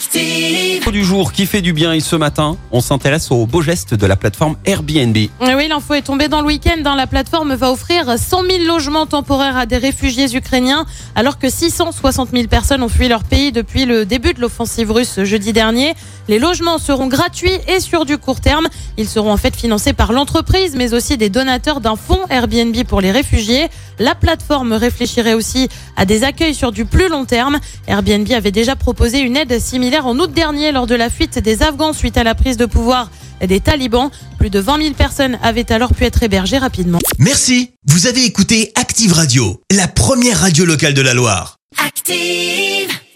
L'info du jour qui fait du bien et ce matin, on s'intéresse aux beaux gestes de la plateforme Airbnb. Oui, l'info est tombée dans le week-end. Hein. La plateforme va offrir 100 000 logements temporaires à des réfugiés ukrainiens, alors que 660 000 personnes ont fui leur pays depuis le début de l'offensive russe jeudi dernier. Les logements seront gratuits et sur du court terme. Ils seront en fait financés par l'entreprise, mais aussi des donateurs d'un fonds Airbnb pour les réfugiés. La plateforme réfléchirait aussi à des accueils sur du plus long terme. Airbnb avait déjà proposé une aide similaire en août dernier lors de la fuite des Afghans suite à la prise de pouvoir des talibans. Plus de 20 000 personnes avaient alors pu être hébergées rapidement. Merci. Vous avez écouté Active Radio, la première radio locale de la Loire. Active.